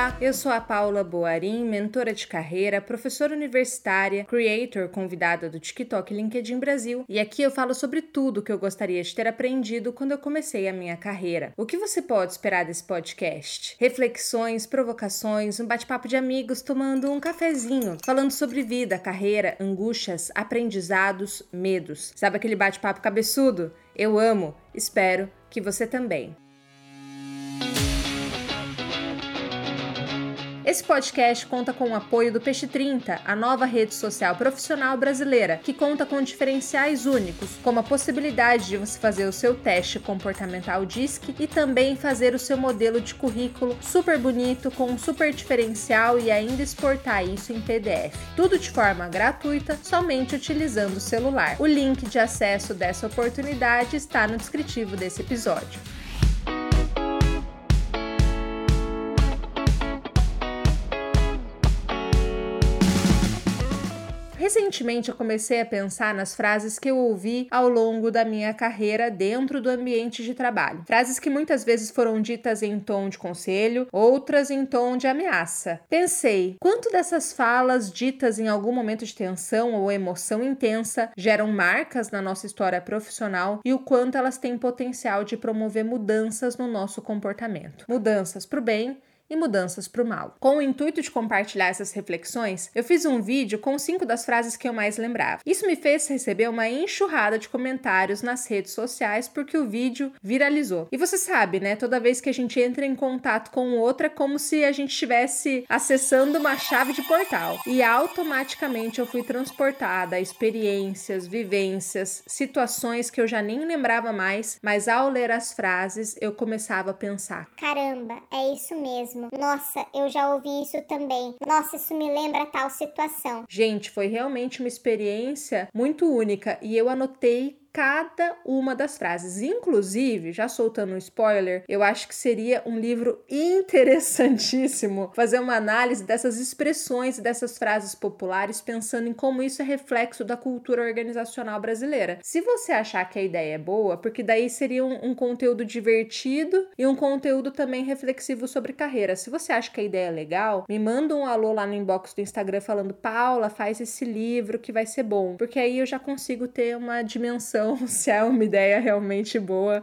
Olá, eu sou a Paula Boarim, mentora de carreira, professora universitária, creator convidada do TikTok LinkedIn Brasil, e aqui eu falo sobre tudo que eu gostaria de ter aprendido quando eu comecei a minha carreira. O que você pode esperar desse podcast? Reflexões, provocações, um bate-papo de amigos tomando um cafezinho, falando sobre vida, carreira, angústias, aprendizados, medos. Sabe aquele bate-papo cabeçudo? Eu amo, espero que você também. Esse podcast conta com o apoio do Peixe 30, a nova rede social profissional brasileira, que conta com diferenciais únicos, como a possibilidade de você fazer o seu teste comportamental DISC e também fazer o seu modelo de currículo super bonito, com um super diferencial e ainda exportar isso em PDF. Tudo de forma gratuita, somente utilizando o celular. O link de acesso dessa oportunidade está no descritivo desse episódio. Recentemente eu comecei a pensar nas frases que eu ouvi ao longo da minha carreira dentro do ambiente de trabalho. Frases que muitas vezes foram ditas em tom de conselho, outras em tom de ameaça. Pensei, quanto dessas falas ditas em algum momento de tensão ou emoção intensa geram marcas na nossa história profissional e o quanto elas têm potencial de promover mudanças no nosso comportamento. Mudanças para o bem e mudanças para o mal. Com o intuito de compartilhar essas reflexões, eu fiz um vídeo com cinco das frases que eu mais lembrava. Isso me fez receber uma enxurrada de comentários nas redes sociais porque o vídeo viralizou. E você sabe, né? Toda vez que a gente entra em contato com outra, é como se a gente estivesse acessando uma chave de portal. E automaticamente eu fui transportada a experiências, vivências, situações que eu já nem lembrava mais, mas ao ler as frases eu começava a pensar: caramba, é isso mesmo mesmo. Nossa, eu já ouvi isso também. Nossa, isso me lembra tal situação. Gente, foi realmente uma experiência muito única e eu anotei cada uma das frases. Inclusive, já soltando um spoiler, eu acho que seria um livro interessantíssimo fazer uma análise dessas expressões e dessas frases populares, pensando em como isso é reflexo da cultura organizacional brasileira. Se você achar que a ideia é boa, porque daí seria um, um conteúdo divertido e um conteúdo também reflexivo sobre carreira. Se você acha que a ideia é legal, me manda um alô lá no inbox do Instagram falando: Paula, faz esse livro que vai ser bom, porque aí eu já consigo ter uma dimensão se é uma ideia realmente boa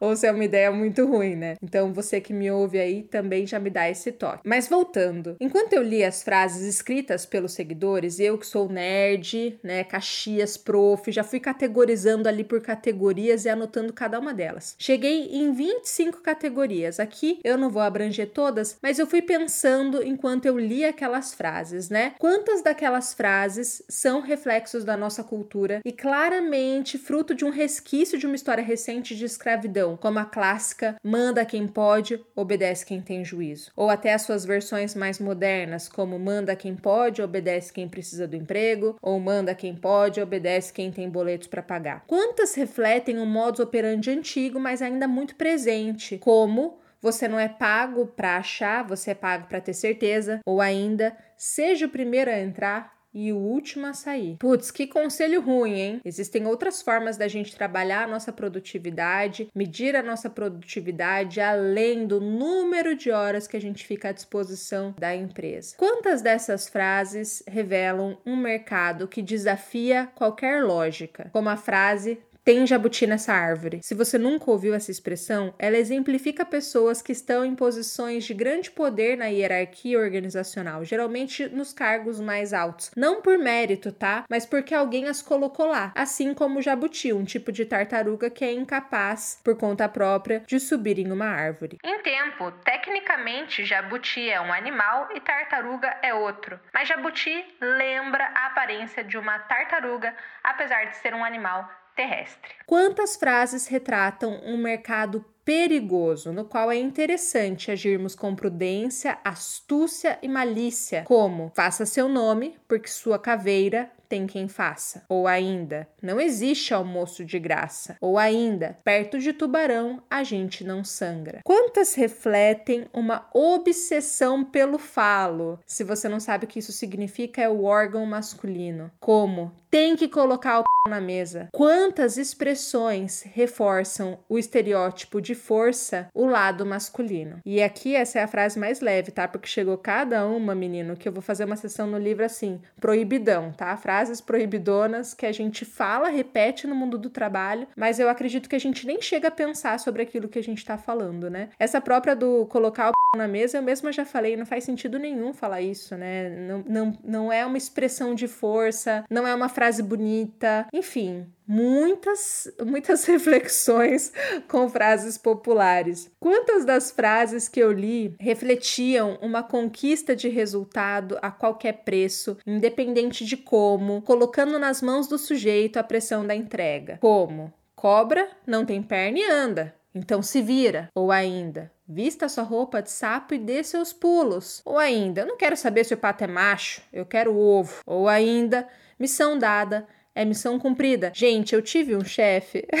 ou se é uma ideia muito ruim, né? Então você que me ouve aí também já me dá esse toque. Mas voltando, enquanto eu li as frases escritas pelos seguidores, eu que sou nerd, né, Caxias prof, já fui categorizando ali por categorias e anotando cada uma delas. Cheguei em 25 categorias. Aqui eu não vou abranger todas, mas eu fui pensando enquanto eu li aquelas frases, né? Quantas daquelas frases são reflexos da nossa cultura e claramente fruto de um resquício de uma história recente de escravidão como a clássica manda quem pode, obedece quem tem juízo, ou até as suas versões mais modernas, como manda quem pode, obedece quem precisa do emprego, ou manda quem pode, obedece quem tem boletos para pagar. Quantas refletem um modus operandi antigo, mas ainda muito presente, como você não é pago para achar, você é pago para ter certeza, ou ainda seja o primeiro a entrar, e o último a sair. Putz, que conselho ruim, hein? Existem outras formas da gente trabalhar a nossa produtividade, medir a nossa produtividade além do número de horas que a gente fica à disposição da empresa. Quantas dessas frases revelam um mercado que desafia qualquer lógica? Como a frase tem jabuti nessa árvore. Se você nunca ouviu essa expressão, ela exemplifica pessoas que estão em posições de grande poder na hierarquia organizacional, geralmente nos cargos mais altos. Não por mérito, tá? Mas porque alguém as colocou lá. Assim como o jabuti, um tipo de tartaruga que é incapaz, por conta própria, de subir em uma árvore. Em tempo, tecnicamente, jabuti é um animal e tartaruga é outro. Mas jabuti lembra a aparência de uma tartaruga, apesar de ser um animal terrestre. Quantas frases retratam um mercado perigoso, no qual é interessante agirmos com prudência, astúcia e malícia, como faça seu nome, porque sua caveira tem quem faça. Ou ainda, não existe almoço de graça. Ou ainda, perto de tubarão a gente não sangra. Quantas refletem uma obsessão pelo falo? Se você não sabe o que isso significa, é o órgão masculino. Como tem que colocar o na mesa. Quantas expressões reforçam o estereótipo de força, o lado masculino? E aqui essa é a frase mais leve, tá? Porque chegou cada uma, menino, que eu vou fazer uma sessão no livro assim, proibidão, tá? Frases proibidonas que a gente fala, repete no mundo do trabalho, mas eu acredito que a gente nem chega a pensar sobre aquilo que a gente tá falando, né? Essa própria do colocar o na mesa, eu mesma já falei, não faz sentido nenhum falar isso, né? Não, não, não é uma expressão de força, não é uma frase bonita, enfim, muitas, muitas reflexões com frases populares. Quantas das frases que eu li refletiam uma conquista de resultado a qualquer preço, independente de como, colocando nas mãos do sujeito a pressão da entrega? Como? Cobra não tem perna e anda, então se vira. Ou ainda, Vista sua roupa de sapo e dê seus pulos. Ou ainda, não quero saber se o pato é macho, eu quero ovo. Ou ainda, missão dada é missão cumprida. Gente, eu tive um chefe.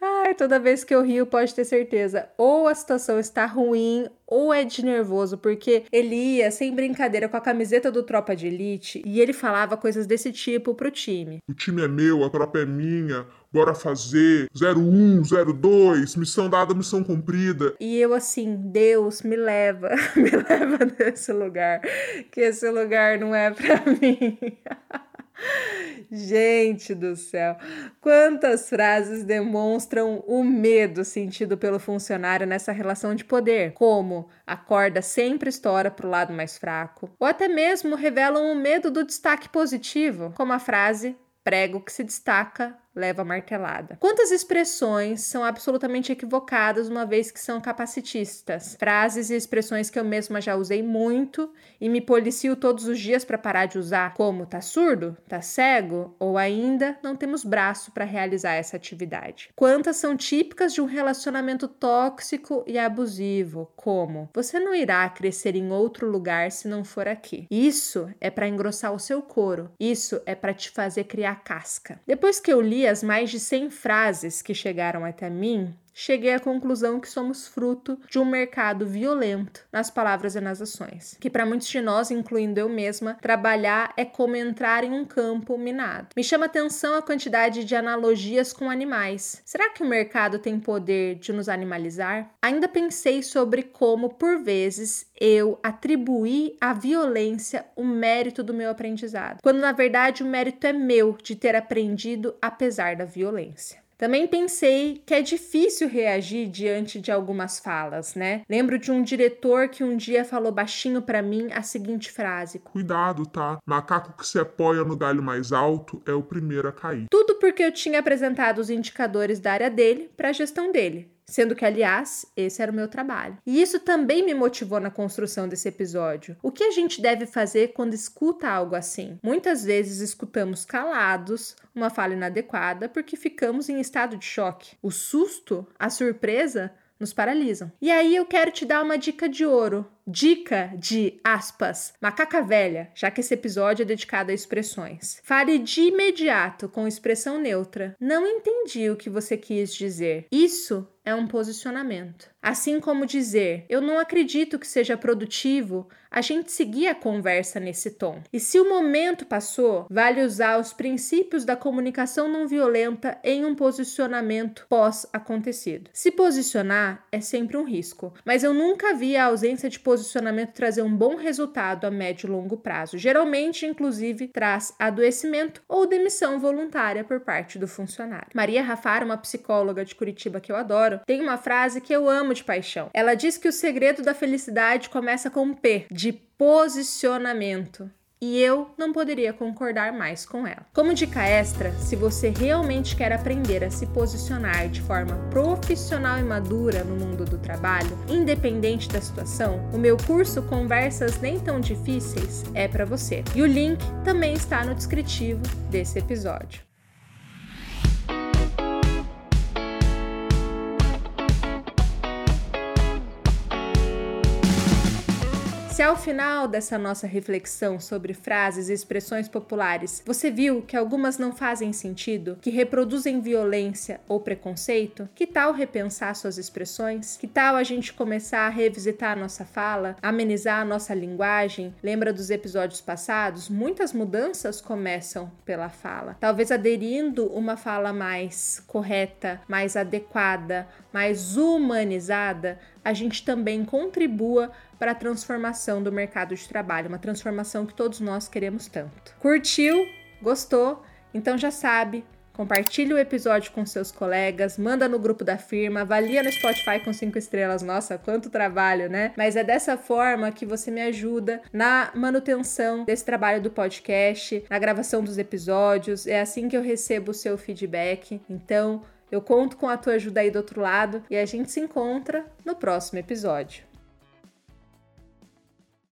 Ai, toda vez que eu rio, pode ter certeza. Ou a situação está ruim, ou é de nervoso, porque ele ia, sem brincadeira, com a camiseta do Tropa de Elite e ele falava coisas desse tipo pro time. O time é meu, a tropa é minha, bora fazer 01, 02, missão dada, missão cumprida. E eu assim, Deus, me leva, me leva nesse lugar, que esse lugar não é pra mim. Gente do céu, quantas frases demonstram o medo sentido pelo funcionário nessa relação de poder, como a corda sempre estoura para o lado mais fraco, ou até mesmo revelam o medo do destaque positivo, como a frase prego que se destaca leva martelada. Quantas expressões são absolutamente equivocadas uma vez que são capacitistas? Frases e expressões que eu mesma já usei muito e me policio todos os dias para parar de usar, como tá surdo, tá cego ou ainda não temos braço para realizar essa atividade. Quantas são típicas de um relacionamento tóxico e abusivo, como você não irá crescer em outro lugar se não for aqui. Isso é para engrossar o seu couro. Isso é para te fazer criar casca. Depois que eu li as mais de 100 frases que chegaram até mim, cheguei à conclusão que somos fruto de um mercado violento nas palavras e nas ações. Que para muitos de nós, incluindo eu mesma, trabalhar é como entrar em um campo minado. Me chama atenção a quantidade de analogias com animais. Será que o mercado tem poder de nos animalizar? Ainda pensei sobre como, por vezes, eu atribuí à violência o mérito do meu aprendizado, quando na verdade o mérito é meu de ter aprendido apesar da violência. Também pensei que é difícil reagir diante de algumas falas, né? Lembro de um diretor que um dia falou baixinho para mim a seguinte frase: Cuidado, tá? Macaco que se apoia no galho mais alto é o primeiro a cair. Tudo porque eu tinha apresentado os indicadores da área dele para a gestão dele sendo que, aliás, esse era o meu trabalho. E isso também me motivou na construção desse episódio. O que a gente deve fazer quando escuta algo assim? Muitas vezes escutamos calados uma fala inadequada porque ficamos em estado de choque. O susto, a surpresa, nos paralisam. E aí eu quero te dar uma dica de ouro Dica de aspas, macaca velha, já que esse episódio é dedicado a expressões. Fale de imediato com expressão neutra. Não entendi o que você quis dizer. Isso é um posicionamento. Assim como dizer, eu não acredito que seja produtivo a gente seguir a conversa nesse tom. E se o momento passou, vale usar os princípios da comunicação não violenta em um posicionamento pós-acontecido. Se posicionar é sempre um risco, mas eu nunca vi a ausência de posicionamento trazer um bom resultado a médio e longo prazo. Geralmente, inclusive, traz adoecimento ou demissão voluntária por parte do funcionário. Maria Rafara, uma psicóloga de Curitiba que eu tem uma frase que eu amo de paixão. Ela diz que o segredo da felicidade começa com um P, de posicionamento e eu não poderia concordar mais com ela. Como dica extra, se você realmente quer aprender a se posicionar de forma profissional e madura no mundo do trabalho, independente da situação, o meu curso Conversas Nem Tão Difíceis é para você. E o link também está no descritivo desse episódio. Se ao final dessa nossa reflexão sobre frases e expressões populares você viu que algumas não fazem sentido, que reproduzem violência ou preconceito, que tal repensar suas expressões? Que tal a gente começar a revisitar a nossa fala, amenizar a nossa linguagem? Lembra dos episódios passados? Muitas mudanças começam pela fala. Talvez aderindo uma fala mais correta, mais adequada, mais humanizada, a gente também contribua para a transformação do mercado de trabalho, uma transformação que todos nós queremos tanto. Curtiu? Gostou? Então já sabe, Compartilhe o episódio com seus colegas, manda no grupo da firma, avalia no Spotify com cinco estrelas. Nossa, quanto trabalho, né? Mas é dessa forma que você me ajuda na manutenção desse trabalho do podcast, na gravação dos episódios. É assim que eu recebo o seu feedback. Então, eu conto com a tua ajuda aí do outro lado e a gente se encontra no próximo episódio.